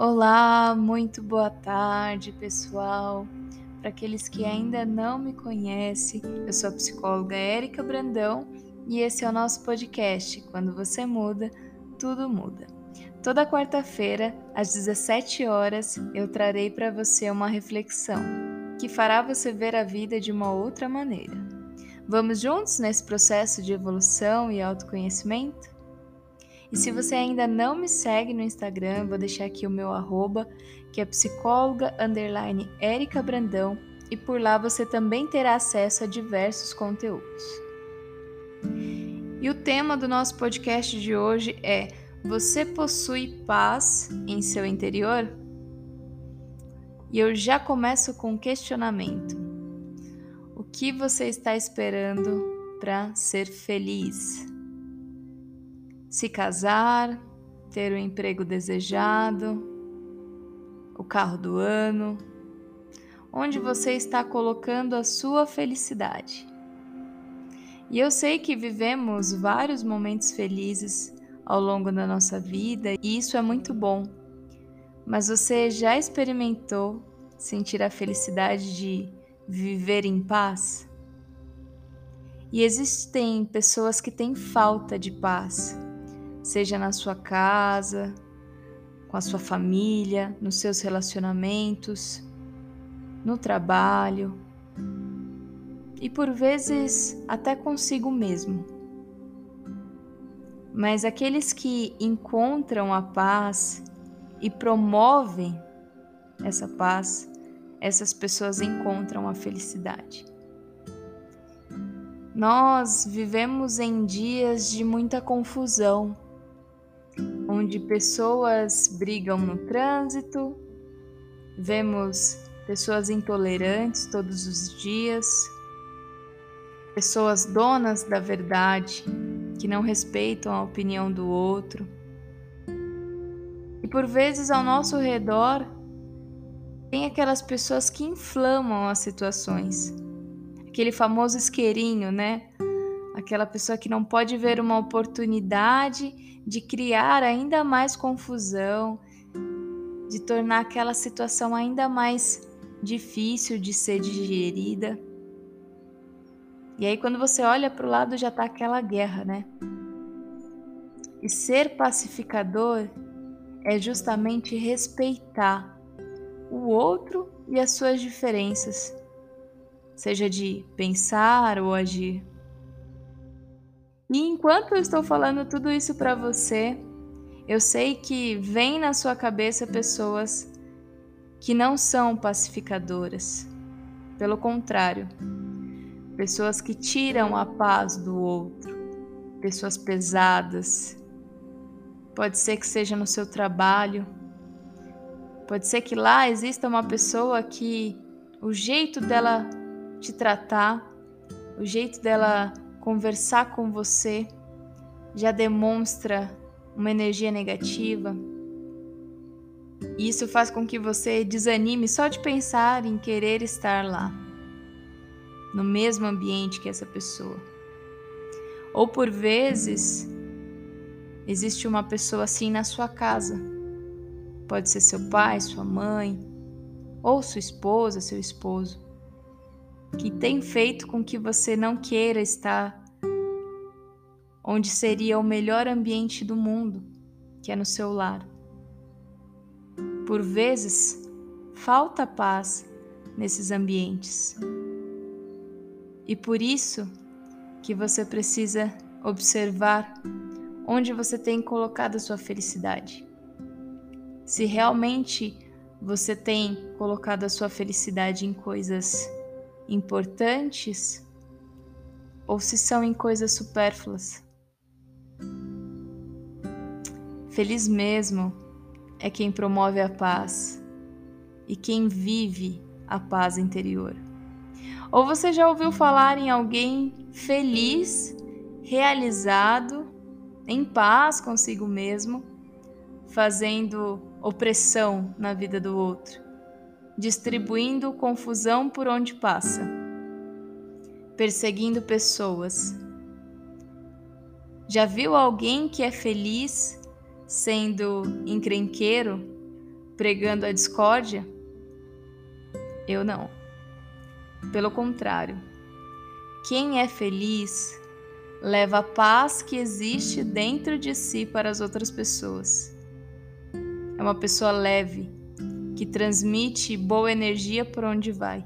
Olá, muito boa tarde, pessoal. Para aqueles que ainda não me conhecem, eu sou a psicóloga Érica Brandão e esse é o nosso podcast. Quando você muda, tudo muda. Toda quarta-feira, às 17 horas, eu trarei para você uma reflexão que fará você ver a vida de uma outra maneira. Vamos juntos nesse processo de evolução e autoconhecimento? E se você ainda não me segue no Instagram, vou deixar aqui o meu arroba, que é psicóloga underline Brandão, e por lá você também terá acesso a diversos conteúdos. E o tema do nosso podcast de hoje é: Você possui paz em seu interior? E eu já começo com um questionamento. O que você está esperando para ser feliz? Se casar, ter o emprego desejado, o carro do ano, onde você está colocando a sua felicidade. E eu sei que vivemos vários momentos felizes ao longo da nossa vida e isso é muito bom. Mas você já experimentou sentir a felicidade de viver em paz? E existem pessoas que têm falta de paz seja na sua casa, com a sua família, nos seus relacionamentos, no trabalho e por vezes até consigo mesmo. Mas aqueles que encontram a paz e promovem essa paz, essas pessoas encontram a felicidade. Nós vivemos em dias de muita confusão onde pessoas brigam no trânsito, vemos pessoas intolerantes todos os dias, pessoas donas da verdade que não respeitam a opinião do outro. E por vezes ao nosso redor tem aquelas pessoas que inflamam as situações. Aquele famoso isqueirinho, né? Aquela pessoa que não pode ver uma oportunidade de criar ainda mais confusão, de tornar aquela situação ainda mais difícil de ser digerida. E aí, quando você olha para o lado, já está aquela guerra, né? E ser pacificador é justamente respeitar o outro e as suas diferenças, seja de pensar ou agir. E enquanto eu estou falando tudo isso para você, eu sei que vem na sua cabeça pessoas que não são pacificadoras. Pelo contrário, pessoas que tiram a paz do outro, pessoas pesadas. Pode ser que seja no seu trabalho, pode ser que lá exista uma pessoa que o jeito dela te tratar, o jeito dela conversar com você já demonstra uma energia negativa. E isso faz com que você desanime só de pensar em querer estar lá, no mesmo ambiente que essa pessoa. Ou por vezes, existe uma pessoa assim na sua casa. Pode ser seu pai, sua mãe, ou sua esposa, seu esposo que tem feito com que você não queira estar onde seria o melhor ambiente do mundo, que é no seu lar. Por vezes, falta paz nesses ambientes. E por isso que você precisa observar onde você tem colocado a sua felicidade. Se realmente você tem colocado a sua felicidade em coisas importantes ou se são em coisas supérfluas. Feliz mesmo é quem promove a paz e quem vive a paz interior. Ou você já ouviu falar em alguém feliz, realizado, em paz consigo mesmo, fazendo opressão na vida do outro? Distribuindo confusão por onde passa, perseguindo pessoas. Já viu alguém que é feliz sendo encrenqueiro, pregando a discórdia? Eu não. Pelo contrário, quem é feliz leva a paz que existe dentro de si para as outras pessoas. É uma pessoa leve, que transmite boa energia por onde vai.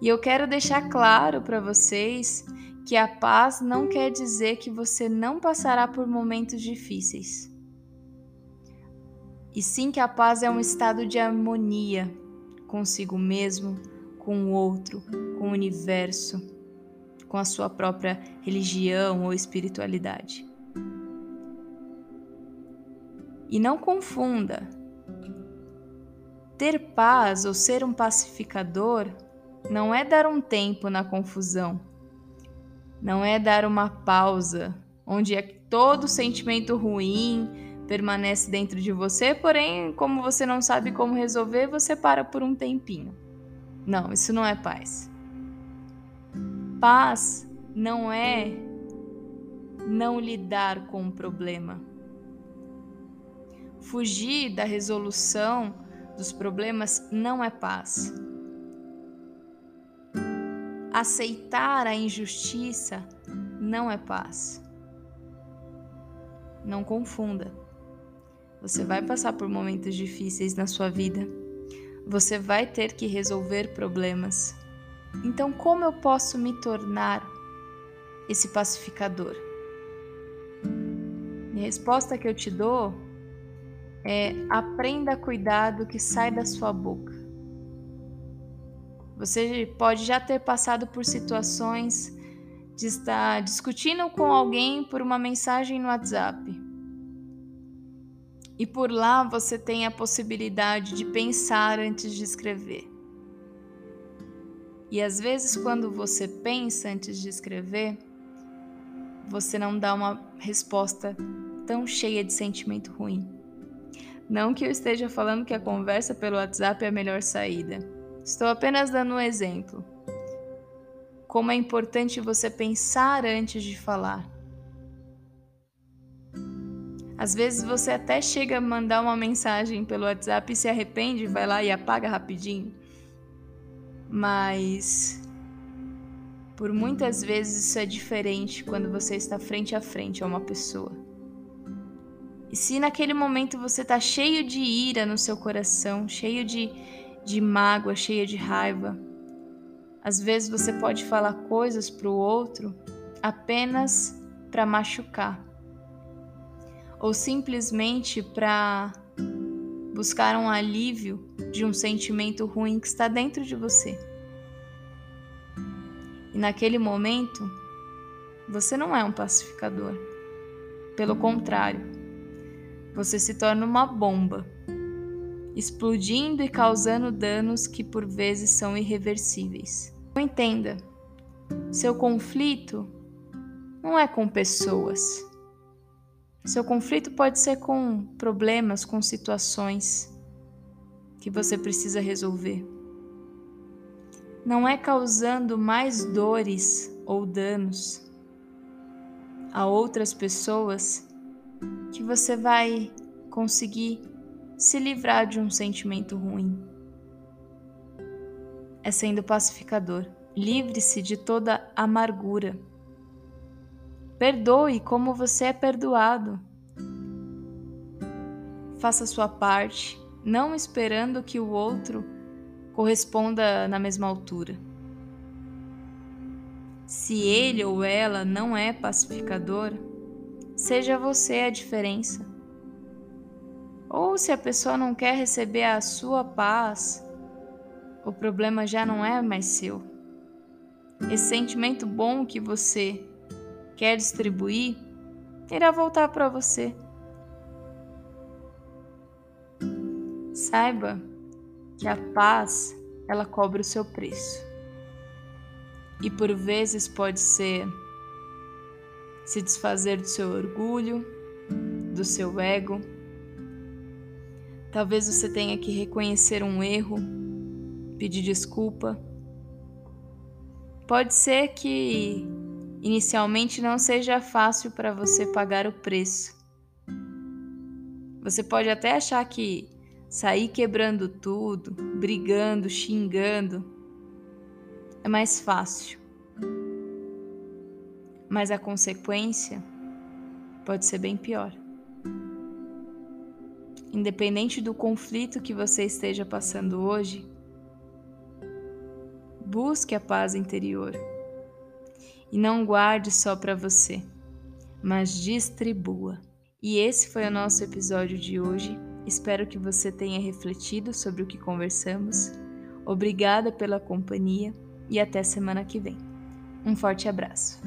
E eu quero deixar claro para vocês que a paz não quer dizer que você não passará por momentos difíceis. E sim que a paz é um estado de harmonia consigo mesmo, com o outro, com o universo, com a sua própria religião ou espiritualidade. E não confunda. Ter paz ou ser um pacificador não é dar um tempo na confusão, não é dar uma pausa onde é todo sentimento ruim permanece dentro de você, porém, como você não sabe como resolver, você para por um tempinho. Não, isso não é paz. Paz não é não lidar com o problema. Fugir da resolução dos problemas não é paz. Aceitar a injustiça não é paz. Não confunda. Você vai passar por momentos difíceis na sua vida. Você vai ter que resolver problemas. Então, como eu posso me tornar esse pacificador? a resposta que eu te dou é: aprenda a cuidar do que sai da sua boca. Você pode já ter passado por situações de estar discutindo com alguém por uma mensagem no WhatsApp. E por lá você tem a possibilidade de pensar antes de escrever. E às vezes, quando você pensa antes de escrever, você não dá uma resposta tão cheia de sentimento ruim. Não que eu esteja falando que a conversa pelo WhatsApp é a melhor saída. Estou apenas dando um exemplo. Como é importante você pensar antes de falar. Às vezes você até chega a mandar uma mensagem pelo WhatsApp e se arrepende, vai lá e apaga rapidinho mas por muitas vezes isso é diferente quando você está frente a frente a uma pessoa. E se naquele momento você está cheio de ira no seu coração, cheio de, de mágoa, cheio de raiva, às vezes você pode falar coisas para o outro apenas para machucar, ou simplesmente para buscar um alívio de um sentimento ruim que está dentro de você. E naquele momento, você não é um pacificador. Pelo contrário, você se torna uma bomba, explodindo e causando danos que por vezes são irreversíveis. Então, entenda, seu conflito não é com pessoas seu conflito pode ser com problemas, com situações que você precisa resolver. Não é causando mais dores ou danos a outras pessoas você vai conseguir se livrar de um sentimento ruim. É sendo pacificador. Livre-se de toda amargura. Perdoe como você é perdoado. Faça sua parte, não esperando que o outro corresponda na mesma altura. Se ele ou ela não é pacificador, seja você a diferença. Ou se a pessoa não quer receber a sua paz, o problema já não é mais seu. Esse sentimento bom que você quer distribuir, irá voltar para você. Saiba que a paz, ela cobra o seu preço. E por vezes pode ser se desfazer do seu orgulho, do seu ego. Talvez você tenha que reconhecer um erro, pedir desculpa. Pode ser que inicialmente não seja fácil para você pagar o preço. Você pode até achar que sair quebrando tudo, brigando, xingando, é mais fácil. Mas a consequência pode ser bem pior. Independente do conflito que você esteja passando hoje, busque a paz interior e não guarde só para você, mas distribua. E esse foi o nosso episódio de hoje. Espero que você tenha refletido sobre o que conversamos. Obrigada pela companhia e até semana que vem. Um forte abraço.